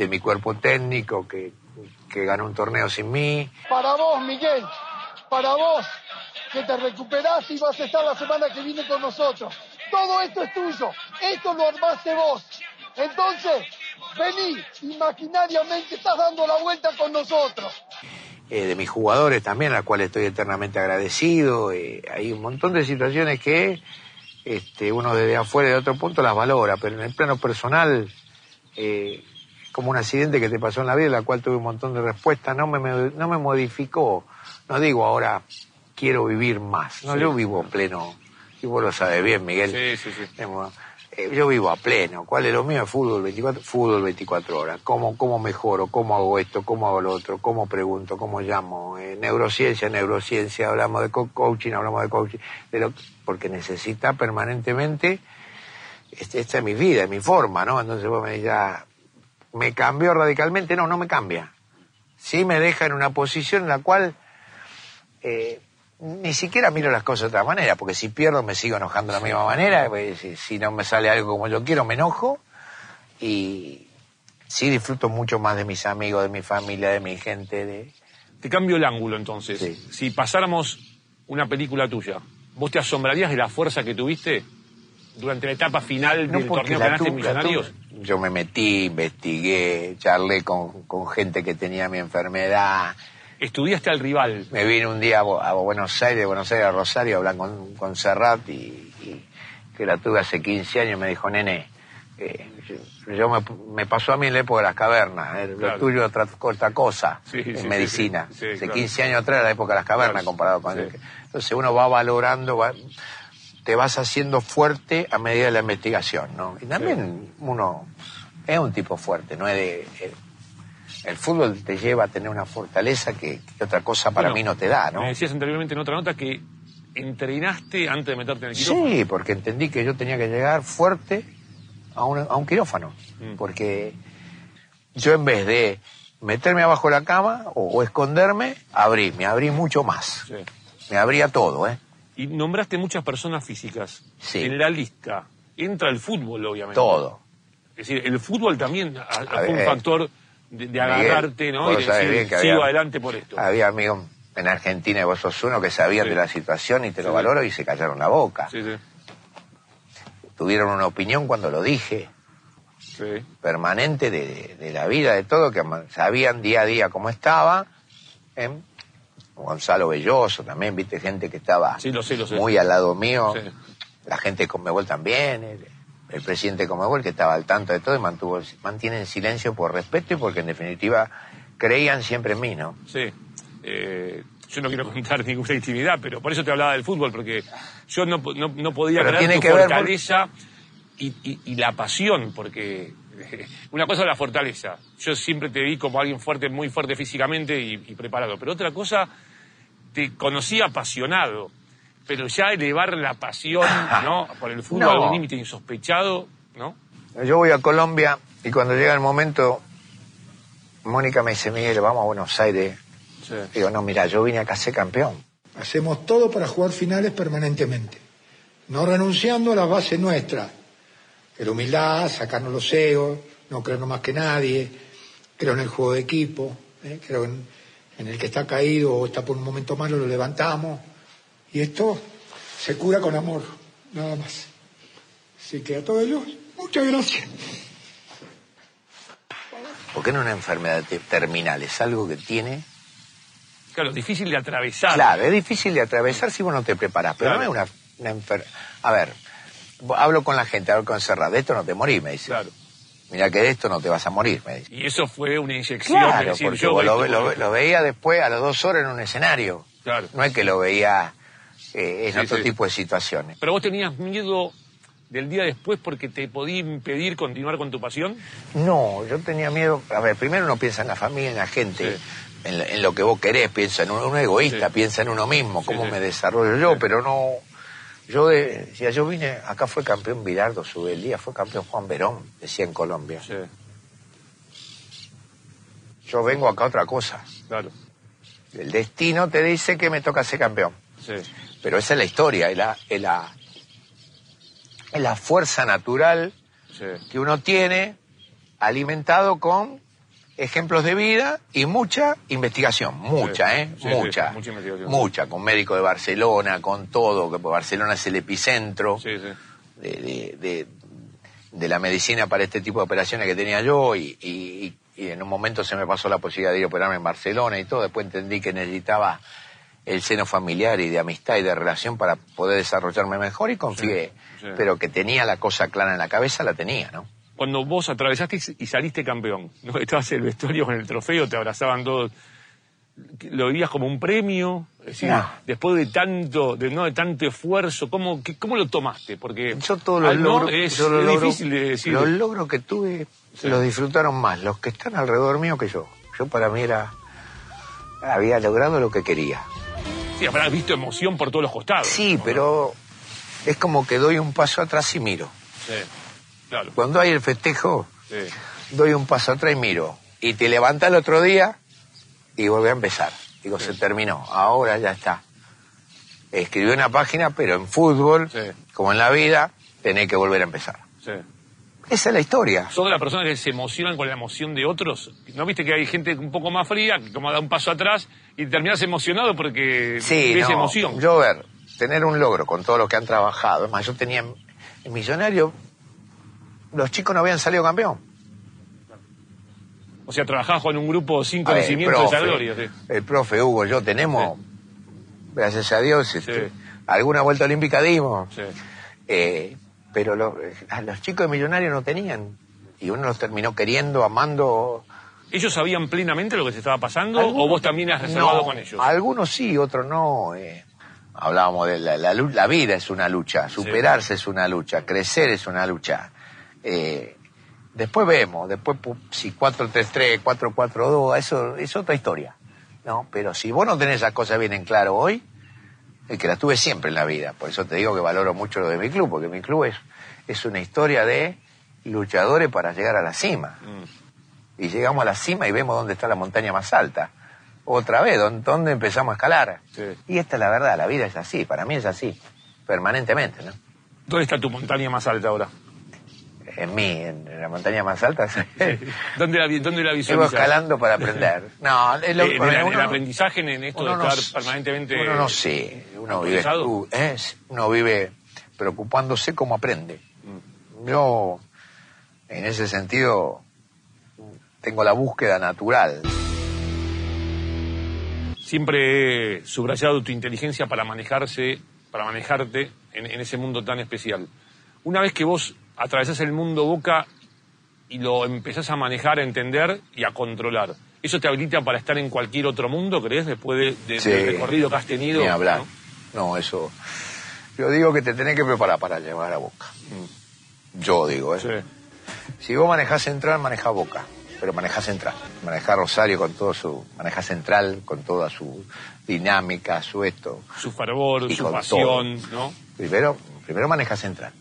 Speaker 2: mi cuerpo técnico, que, que ganó un torneo sin mí.
Speaker 7: Para vos, Miguel, para vos, que te recuperaste y vas a estar la semana que viene con nosotros. Todo esto es tuyo, esto lo armaste vos. Entonces, vení, imaginariamente estás dando la vuelta con nosotros.
Speaker 2: Eh, de mis jugadores también, a los cuales estoy eternamente agradecido. eh, hay un montón de situaciones que este, uno desde afuera de otro punto las valora, pero en el plano personal, eh, como un accidente que te pasó en la vida, en la cual tuve un montón de respuestas, no me, me- no me modificó. No digo ahora quiero vivir más, no,
Speaker 1: Sí.
Speaker 2: yo vivo pleno, y vos lo sabes bien, Miguel.
Speaker 1: Sí, sí, sí.
Speaker 2: Eh, yo vivo a pleno. ¿Cuál es lo mío? Fútbol 24, fútbol 24 horas. ¿Cómo, ¿Cómo mejoro? ¿Cómo hago esto? ¿Cómo hago lo otro? ¿Cómo pregunto? ¿Cómo llamo? Eh, neurociencia, neurociencia. Hablamos de co- coaching, hablamos de coaching. Pero porque necesita permanentemente... este- esta es mi vida, es mi forma, ¿no? Entonces vos me decís, ah, ¿me cambió radicalmente? No, no me cambia. Sí me deja en una posición en la cual... eh, ni siquiera miro las cosas de otra manera, porque si pierdo me sigo enojando de la misma manera, pues, si, si no me sale algo como yo quiero me enojo y sí disfruto mucho más de mis amigos, de mi familia, de mi gente, de...
Speaker 1: Te cambio el ángulo entonces.
Speaker 2: Sí.
Speaker 1: Si pasáramos una película tuya, ¿vos te asombrarías de la fuerza que tuviste durante la etapa final del
Speaker 2: porque
Speaker 1: torneo que ganaste
Speaker 2: tu- tu-
Speaker 1: Millonarios?
Speaker 2: Yo me metí, investigué, charlé con, con gente que tenía mi enfermedad,
Speaker 1: Estudiaste al rival.
Speaker 2: me vine un día a, Buenos Aires, de Buenos Aires a Rosario, a hablar con, con Serrat y, y que la tuve hace 15 años, me dijo, nene, eh, yo, yo me, me pasó a mí en la época de las cavernas, eh,
Speaker 1: Claro.
Speaker 2: lo tuyo otra, otra cosa
Speaker 1: Sí,
Speaker 2: en
Speaker 1: sí,
Speaker 2: medicina.
Speaker 1: sí,
Speaker 2: hace
Speaker 1: claro.
Speaker 2: 15 años atrás era la época de las cavernas
Speaker 1: Claro.
Speaker 2: comparado con...
Speaker 1: Sí.
Speaker 2: Entonces uno va valorando, va- te vas haciendo fuerte a medida de la investigación, ¿no? Y también uno es un tipo fuerte, no es de... el- fútbol te lleva a tener una fortaleza que, que otra cosa para
Speaker 1: Bueno,
Speaker 2: mí no te da, ¿no?
Speaker 1: Me decías anteriormente en otra nota que entrenaste antes de meterte en el quirófano.
Speaker 2: Sí, porque entendí que yo tenía que llegar fuerte a un, a un quirófano.
Speaker 1: Mm.
Speaker 2: Porque yo en vez de meterme abajo de la cama o, o esconderme, abrí, me abrí mucho más.
Speaker 1: Sí.
Speaker 2: Me abría todo, ¿eh?
Speaker 1: Y nombraste muchas personas físicas.
Speaker 2: Sí.
Speaker 1: En la lista entra el fútbol, obviamente.
Speaker 2: Todo.
Speaker 1: Es decir, el fútbol también a- un factor de, agarrarte, ¿no? Y de decir,
Speaker 2: bien que
Speaker 1: sigo
Speaker 2: había-
Speaker 1: adelante por esto.
Speaker 2: Había amigos en Argentina, y vos sos uno, que sabían
Speaker 1: Sí.
Speaker 2: de la situación y te lo
Speaker 1: Sí.
Speaker 2: valoro y se callaron la boca.
Speaker 1: Sí, sí.
Speaker 2: tuvieron una opinión cuando lo dije,
Speaker 1: Sí.
Speaker 2: permanente de, la vida, de todo, que sabían día a día cómo estaba. ¿eh? Gonzalo Belloso también, viste, gente que estaba
Speaker 1: Sí, lo sé, lo sé.
Speaker 2: muy al lado mío.
Speaker 1: Sí.
Speaker 2: La gente de Conmebol también, el, presidente de Conmebol que estaba al tanto de todo y mantuvo, mantienen silencio por respeto y porque en definitiva creían siempre en mí, ¿no?
Speaker 1: Sí. Eh, yo no quiero [laughs] contar ninguna intimidad, pero por eso te hablaba del fútbol, porque yo no, no, no podía
Speaker 2: Pero
Speaker 1: creer
Speaker 2: tiene
Speaker 1: tu
Speaker 2: que ver
Speaker 1: fortaleza y, y- y la pasión, porque [laughs] una cosa es la fortaleza. Yo siempre te vi como alguien fuerte, muy fuerte físicamente y, y preparado, pero otra cosa, te conocí apasionado, pero ya elevar la pasión, [laughs] ¿no? Por el fútbol
Speaker 2: No.
Speaker 1: a un límite insospechado, ¿no?
Speaker 2: Yo voy a Colombia y cuando llega el momento, Mónica me dice, Miguel, vamos a Buenos Aires.
Speaker 1: Sí.
Speaker 2: Digo, no, mira, yo vine acá a ser campeón.
Speaker 7: Hacemos todo para jugar finales permanentemente, no renunciando a las bases nuestras, la humildad, sacarnos los egos, no creernos más que nadie, creo en el juego de equipo, ¿eh? creo en, en el que está caído o está por un momento malo, lo levantamos, y esto se cura con amor, nada más. Así que a todos ellos, muchas gracias.
Speaker 2: Porque no es una enfermedad te- terminal, es algo que tiene...
Speaker 1: Claro, difícil de atravesar.
Speaker 2: Claro, es difícil de atravesar si vos no te preparás, pero
Speaker 1: Claro.
Speaker 2: no es una, enfermedad... A ver, hablo con la gente, hablo con Serrat, de esto no te morís, me dice.
Speaker 1: Claro.
Speaker 2: Mira que de esto no te vas a morir, me dice.
Speaker 1: Y eso fue una inyección. de
Speaker 2: Claro,
Speaker 1: decir,
Speaker 2: porque
Speaker 1: yo
Speaker 2: vos lo, lo- lo veía después a las dos horas en un escenario.
Speaker 1: Claro.
Speaker 2: No es que lo veía eh, en
Speaker 1: Sí,
Speaker 2: otro
Speaker 1: sí.
Speaker 2: tipo de situaciones.
Speaker 1: Pero vos tenías miedo del día después porque te podía impedir continuar con tu pasión.
Speaker 2: No, yo tenía miedo. A ver, primero uno piensa en la familia, en la gente,
Speaker 1: Sí.
Speaker 2: en, lo- en lo que vos querés, piensa en uno, uno egoísta,
Speaker 1: Sí.
Speaker 2: piensa en uno mismo,
Speaker 1: Sí,
Speaker 2: cómo
Speaker 1: sí.
Speaker 2: me desarrollo yo,
Speaker 1: Sí.
Speaker 2: pero no. Yo de- decía, yo vine, acá fue campeón Bilardo Subelía, fue campeón Juan Verón, decía en Colombia. Yo vengo acá a otra cosa.
Speaker 1: claro.
Speaker 2: El destino te dice que me toca ser campeón.
Speaker 1: Sí.
Speaker 2: Pero esa es la historia, es la, es la, es la fuerza natural
Speaker 1: Sí.
Speaker 2: que uno tiene alimentado con ejemplos de vida y mucha investigación, mucha,
Speaker 1: Sí,
Speaker 2: ¿eh?
Speaker 1: sí,
Speaker 2: mucha,
Speaker 1: mucha investigación.
Speaker 2: mucha, con médicos de Barcelona, con todo, que Barcelona es el epicentro de- de- de la medicina para este tipo de operaciones que tenía yo y, y- y en un momento se me pasó la posibilidad de ir a operarme en Barcelona y todo, después entendí que necesitaba el seno familiar y de amistad y de relación para poder desarrollarme mejor y confié,
Speaker 1: Sí, sí.
Speaker 2: pero que tenía la cosa clara en la cabeza, la tenía, ¿no?
Speaker 1: Cuando vos atravesaste y saliste campeón, ¿no? estabas en el vestuario con el trofeo, te abrazaban todos. ¿Lo vivías como un premio? Es decir,
Speaker 2: No.
Speaker 1: después de tanto, de, no, de tanto esfuerzo, ¿cómo, ¿cómo lo tomaste? Porque
Speaker 2: Yo
Speaker 1: ah, no,
Speaker 2: logros,
Speaker 1: es,
Speaker 2: yo
Speaker 1: es
Speaker 2: logros-
Speaker 1: difícil de decir.
Speaker 2: los logros que tuve
Speaker 1: Sí.
Speaker 2: los disfrutaron más los que están alrededor mío que yo. Yo para mí era había logrado lo que quería.
Speaker 1: Sí, habrás visto emoción por todos los costados.
Speaker 2: Sí, pero es como que doy un paso atrás y miro.
Speaker 1: Sí, claro.
Speaker 2: Cuando hay el festejo,
Speaker 1: Sí.
Speaker 2: doy un paso atrás y miro. Y te levantas el otro día y volví a empezar. Digo, se terminó, ahora ya está. Escribí una página, pero en fútbol, como en la vida, tenés que volver a empezar.
Speaker 1: Sí.
Speaker 2: Esa es la historia.
Speaker 1: ¿Son de las personas que se emocionan con la emoción de otros? ¿No viste que hay gente un poco más fría, que como da un paso atrás y terminas emocionado porque
Speaker 2: Sí,
Speaker 1: ves
Speaker 2: no,
Speaker 1: emoción?
Speaker 2: Yo, a ver, tener un logro con todo lo que han trabajado. Es más, yo tenía en, Millonario, los chicos no habían salido campeón.
Speaker 1: O sea, trabajás con un grupo sin
Speaker 2: ver,
Speaker 1: conocimiento de esa gloria. sí.
Speaker 2: el profe Hugo, yo tenemos, gracias a Dios, este, alguna vuelta olímpica dimos.
Speaker 1: Sí.
Speaker 2: Eh, pero lo- a los chicos de Millonarios no tenían. Y uno los terminó queriendo, amando.
Speaker 1: ¿Ellos sabían plenamente lo que se estaba pasando o vos también has reservado
Speaker 2: No,
Speaker 1: con ellos?
Speaker 2: Algunos sí, otros no. eh. hablábamos de la, la, la vida es una lucha, superarse es una lucha, crecer es una lucha. Eh, después vemos, después pu- si 4-3-3, 4-4-2, eso es otra historia. ¿no? Pero si vos no tenés esas cosas bien en claro hoy, que las tuve siempre en la vida. Por eso te digo que valoro mucho lo de mi club, porque mi club es, es una historia de luchadores para llegar a la cima
Speaker 1: Mm.
Speaker 2: y llegamos a la cima y vemos dónde está la montaña más alta. Otra vez, ¿dónde, dónde empezamos a escalar?
Speaker 1: Sí.
Speaker 2: Y esta es la verdad, la vida es así, para mí es así, permanentemente, ¿no?
Speaker 1: ¿Dónde está tu montaña más alta ahora?
Speaker 2: En mí, en, en la montaña más alta, [laughs]
Speaker 1: ¿Dónde la, dónde la
Speaker 2: escalando para aprender. [laughs] No, es lo,
Speaker 1: Eh, en el,
Speaker 2: uno-
Speaker 1: el aprendizaje en esto de
Speaker 2: no
Speaker 1: estar
Speaker 2: s-
Speaker 1: permanentemente...
Speaker 2: Uno no sé, uno vive, es- uno vive preocupándose cómo aprende.
Speaker 1: Mm.
Speaker 2: yo, en ese sentido, tengo la búsqueda natural.
Speaker 1: Siempre he subrayado tu inteligencia para manejarse, para manejarte en, en ese mundo tan especial. Una vez que vos atravesás el mundo Boca y lo empezás a manejar, a entender y a controlar, ¿eso te habilita para estar en cualquier otro mundo, crees, después de- de-
Speaker 2: Sí.
Speaker 1: del recorrido que has tenido?
Speaker 2: Ni hablar.
Speaker 1: ¿no?
Speaker 2: ¿no? eso. Yo digo que te tenés que preparar para llevar a Boca. Yo digo, ¿eh?
Speaker 1: Sí.
Speaker 2: Si vos manejás central, manejás Boca. Pero manejás central. Manejás Rosario con todo su. Manejás central con toda su dinámica, su esto.
Speaker 1: Su fervor,
Speaker 2: Y
Speaker 1: su pasión, ¿no?
Speaker 2: Primero, primero manejar central.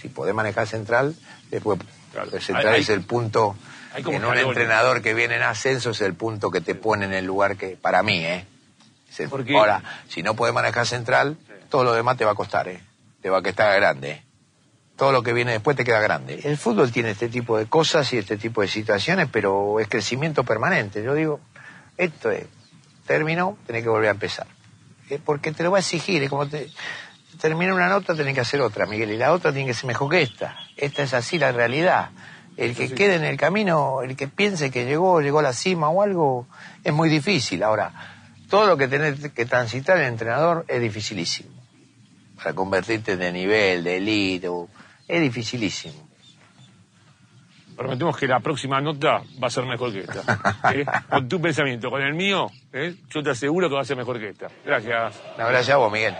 Speaker 2: Si podés manejar central, después
Speaker 1: Claro.
Speaker 2: el central
Speaker 1: Hay-
Speaker 2: es el punto. En un entrenador que viene en ascenso es el punto que te pone en el lugar que. Para mí, ¿eh? El- Ahora, si no podés manejar central, todo lo demás te va a costar, ¿eh? Te va a quedar grande. ¿eh? Todo lo que viene después te queda grande. El fútbol tiene este tipo de cosas y este tipo de situaciones, pero es crecimiento permanente. Yo digo, esto es, terminó, tenés que volver a empezar. Eh, Porque te lo va a exigir, es como te, termina una nota, tenés que hacer otra, Miguel, y la otra tiene que ser mejor que esta. Esta es así la realidad. El que quede en el camino, el que piense que llegó, llegó a la cima o algo, es muy difícil. Ahora, todo lo que tenés que transitar el entrenador es dificilísimo. Para convertirte de nivel, de elite, o- es dificilísimo.
Speaker 1: Prometemos que la próxima nota va a ser mejor que esta. ¿eh? [laughs] Con tu pensamiento, con el mío, ¿eh? yo te aseguro que va a ser mejor que esta. Gracias.
Speaker 2: Un abrazo a vos, Miguel.